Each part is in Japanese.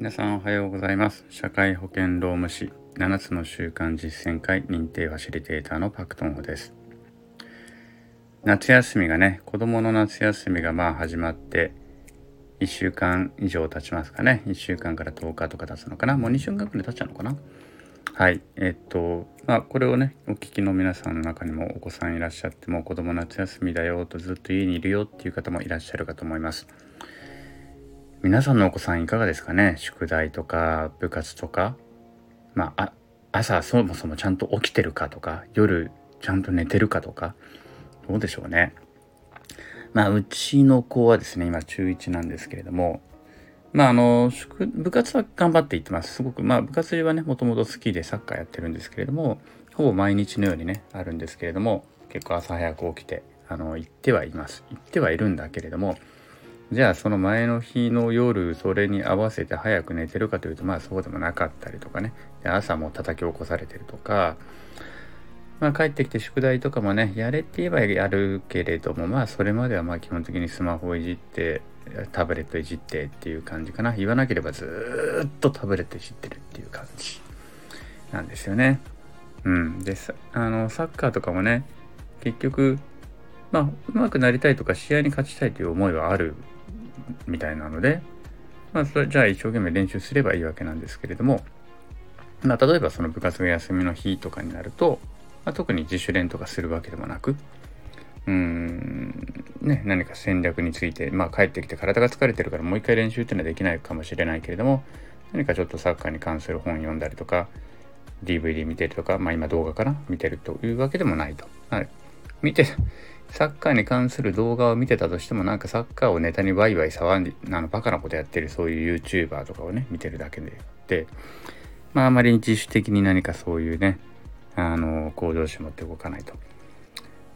皆さんおはようございます。社会保険労務士7つの習慣実践会認定ファシリテーターのパクトンホです。夏休みがね子供の夏休みがまあ始まって1週間以上経ちますかね。1週間から10日とか経つのかな。もう2週間くらい経っちゃうのかな。はい。えっとまあこれをねお聞きの皆さんの中にもお子さんいらっしゃっても子供夏休みだよとずっと家にいるよっていう方もいらっしゃるかと思います。皆さんのお子さんいかがですかね？宿題とか部活とか。まあ朝そもそもちゃんと起きてるかとか夜ちゃんと寝てるかとか。どうでしょうね。まあうちの子はですね今中1なんですけれども。まああの部活は頑張っていってます。すごく。まあ部活はねもともと好きでサッカーやってるんですけれどもほぼ毎日のようにねあるんですけれども結構朝早く起きてあの行ってはいます。行ってはいるんだけれどもじゃあその前の日の夜それに合わせて早く寝てるかというとまあそうでもなかったりとかね。朝も叩き起こされてるとか。まあ帰ってきて宿題とかもねやれって言えばやるけれどもまあそれまではまあ基本的にスマホをいじってタブレットいじってっていう感じかな。言わなければずっとタブレットいじってるっていう感じ。なんですよね。うん。であのサッカーとかもね結局まあ上手くなりたいとか試合に勝ちたいという思いはあるみたいなので、まあ、それじゃあ一生懸命練習すればいいわけなんですけれども、まあ、例えばその部活が休みの日とかになると、まあ、特に自主練とかするわけでもなく、うーん、ね、何か戦略について、まあ、帰ってきて体が疲れてるからもう一回練習っていうのはできないかもしれないけれども、何かちょっとサッカーに関する本読んだりとか、DVD 見てるとか、まあ今動画かな見てるというわけでもないと。はい。見て、サッカーに関する動画を見てたとしてもなんかサッカーをネタにワイワイ騒んであのバカなことやってるそういう YouTuber とかをね見てるだけででまああまり自主的に何かそういうねあの向上心持って動かないと。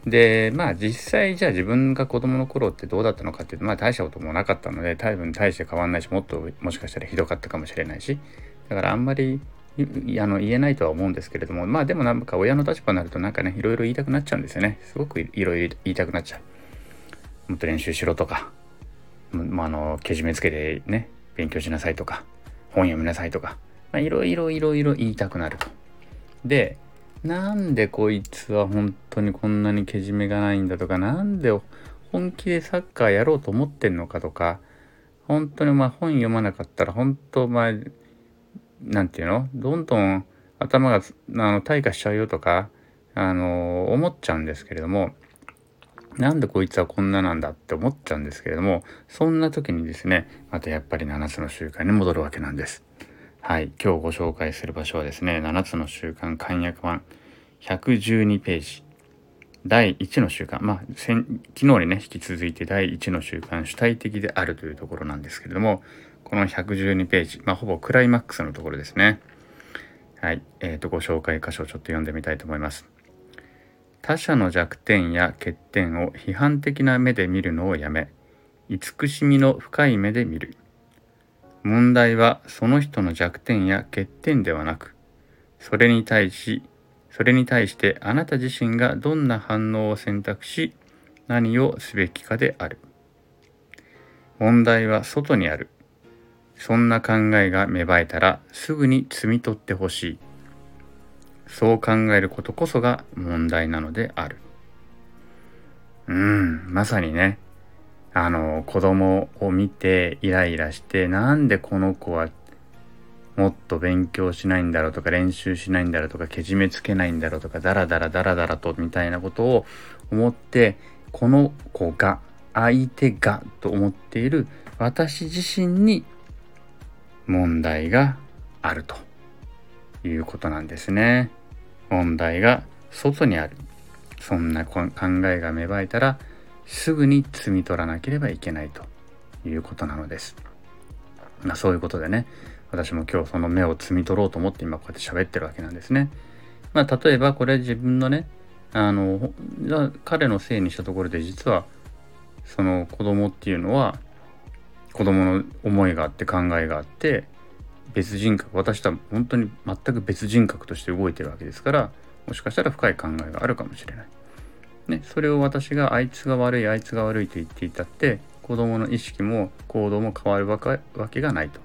でまあ実際じゃあ自分が子供の頃ってどうだったのかっていうとまあ大したこともなかったので多分大して変わんないしもっともしかしたらひどかったかもしれないしだからあんまりあの言えないとは思うんですけれどもまあでもなんか親の立場になるとなんかねいろいろ言いたくなっちゃうんですよね。すごくいろいろ言いたくなっちゃう。もっと練習しろとか、まあ、あのけじめつけてね勉強しなさいとか本読みなさいとかいろいろいろいろ言いたくなると。でなんでこいつは本当にこんなにけじめがないんだとかなんで本気でサッカーやろうと思ってんのかとか本当にまあ本読まなかったら本当まあ何て言うの？どんどん頭があの退化しちゃうよとかあの思っちゃうんですけれどもなんでこいつはこんななんだって思っちゃうんですけれどもそんな時にですねまたやっぱり7つの習慣に戻るわけなんです。はい、今日ご紹介する場所はですね7つの習慣簡約版112ページ第1の習慣まあ昨日にね引き続いて第1の習慣主体的であるというところなんですけれどもこの112ページ、まあ、ほぼクライマックスのところですね。はい、えー、とご紹介箇所をちょっと読んでみたいと思います。他者の弱点や欠点を批判的な目で見るのをやめ、慈しみの深い目で見る。問題はその人の弱点や欠点ではなく、それに対し、それに対してあなた自身がどんな反応を選択し、何をすべきかである。問題は外にある。そんな考えが芽生えたらすぐに摘み取ってほしい。そう考えることこそが問題なのである。うん、まさにね、あの、子供を見てイライラして、なんでこの子はもっと勉強しないんだろうとか練習しないんだろうとかけじめつけないんだろうとかダラダラダラダラとみたいなことを思ってこの子が相手がと思っている私自身に問題があるということなんですね。問題が外にある。そんな考えが芽生えたらすぐに摘み取らなければいけないということなのです。まあ、そういうことでね私も今日その目を摘み取ろうと思って今こうやって喋ってるわけなんですね。まあ、例えばこれ自分のねあの彼のせいにしたところで実はその子供っていうのは子供の思いがあって考えがあって別人格私とは本当に全く別人格として動いてるわけですからもしかしたら深い考えがあるかもしれない。ね、それを私があいつが悪いあいつが悪いと言っていたって子供の意識も行動も変わるわけがないと。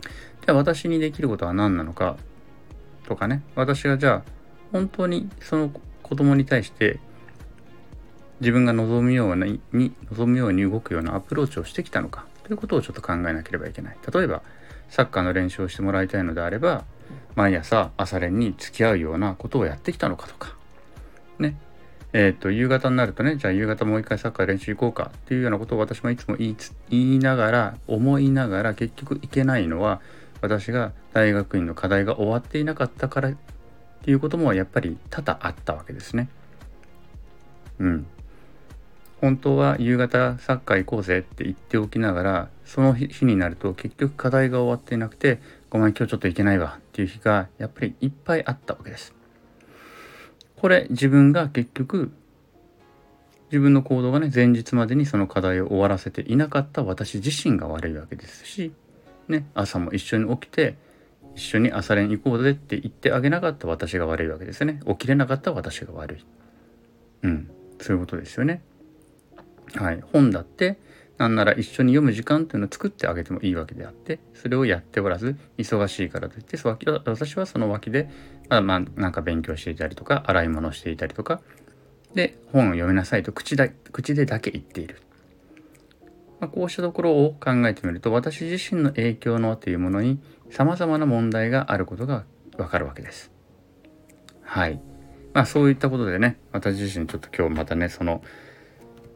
じゃあ私にできることは何なのかとかね私がじゃあ本当にその子供に対して自分が望むように望むように動くようなアプローチをしてきたのかということをちょっと考えなければいけない例えばサッカーの練習をしてもらいたいのであれば毎朝朝練に付き合うようなことをやってきたのかとかねえー、と夕方になるとねじゃあ夕方もう一回サッカー練習行こうかっていうようなことを私もいつも言い言いながら思いながら結局行けないのは私が大学院の課題が終わっていなかったからっていうこともやっぱり多々あったわけですね。うん。本当は夕方サッカー行こうぜって言っておきながらその日になると結局課題が終わっていなくてごめん今日ちょっと行けないわっていう日がやっぱりいっぱいあったわけです。これ自分が結局自分の行動がね前日までにその課題を終わらせていなかった私自身が悪いわけですし、ね、朝も一緒に起きて一緒に朝練行こうぜって言ってあげなかった私が悪いわけですね。起きれなかった私が悪い。うん。そういうことですよね。はい、本だってなんなら一緒に読む時間というのを作ってあげてもいいわけであってそれをやっておらず忙しいからといって私はその脇で、まあ、まあなんか勉強していたりとか洗い物していたりとかで本を読みなさいと口だ口でだけ言っている、まあ、こうしたところを考えてみると私自身の影響のというものにさまざまな問題があることがわかるわけです。はいまあそういったことでね私自身ちょっと今日またねその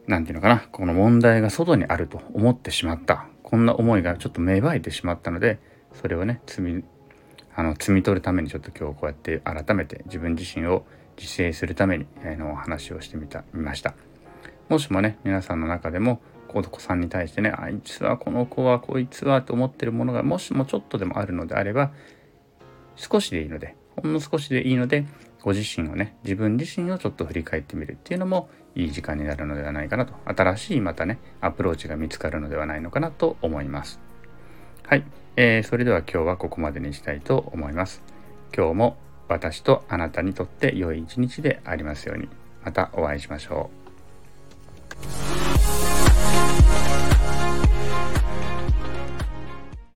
何て言うのかなこの問題が外にあると思ってしまった。こんな思いがちょっと芽生えてしまったのでそれをね摘みあの摘み取るためにちょっと今日こうやって改めて自分自身を自制するために、え、の話をしてみたみました。もしもね皆さんの中でも子さんに対してねあいつはこの子はこいつはと思ってるものがもしもちょっとでもあるのであれば少しでいいのでほんの少しでいいのでご自身をね自分自身をちょっと振り返ってみるっていうのもいい時間になるのではないかなと。新しいまたねアプローチが見つかるのではないのかなと思います。はい、えー、それでは今日はここまでにしたいと思います。今日も私とあなたにとって良い一日でありますように。またお会いしましょう。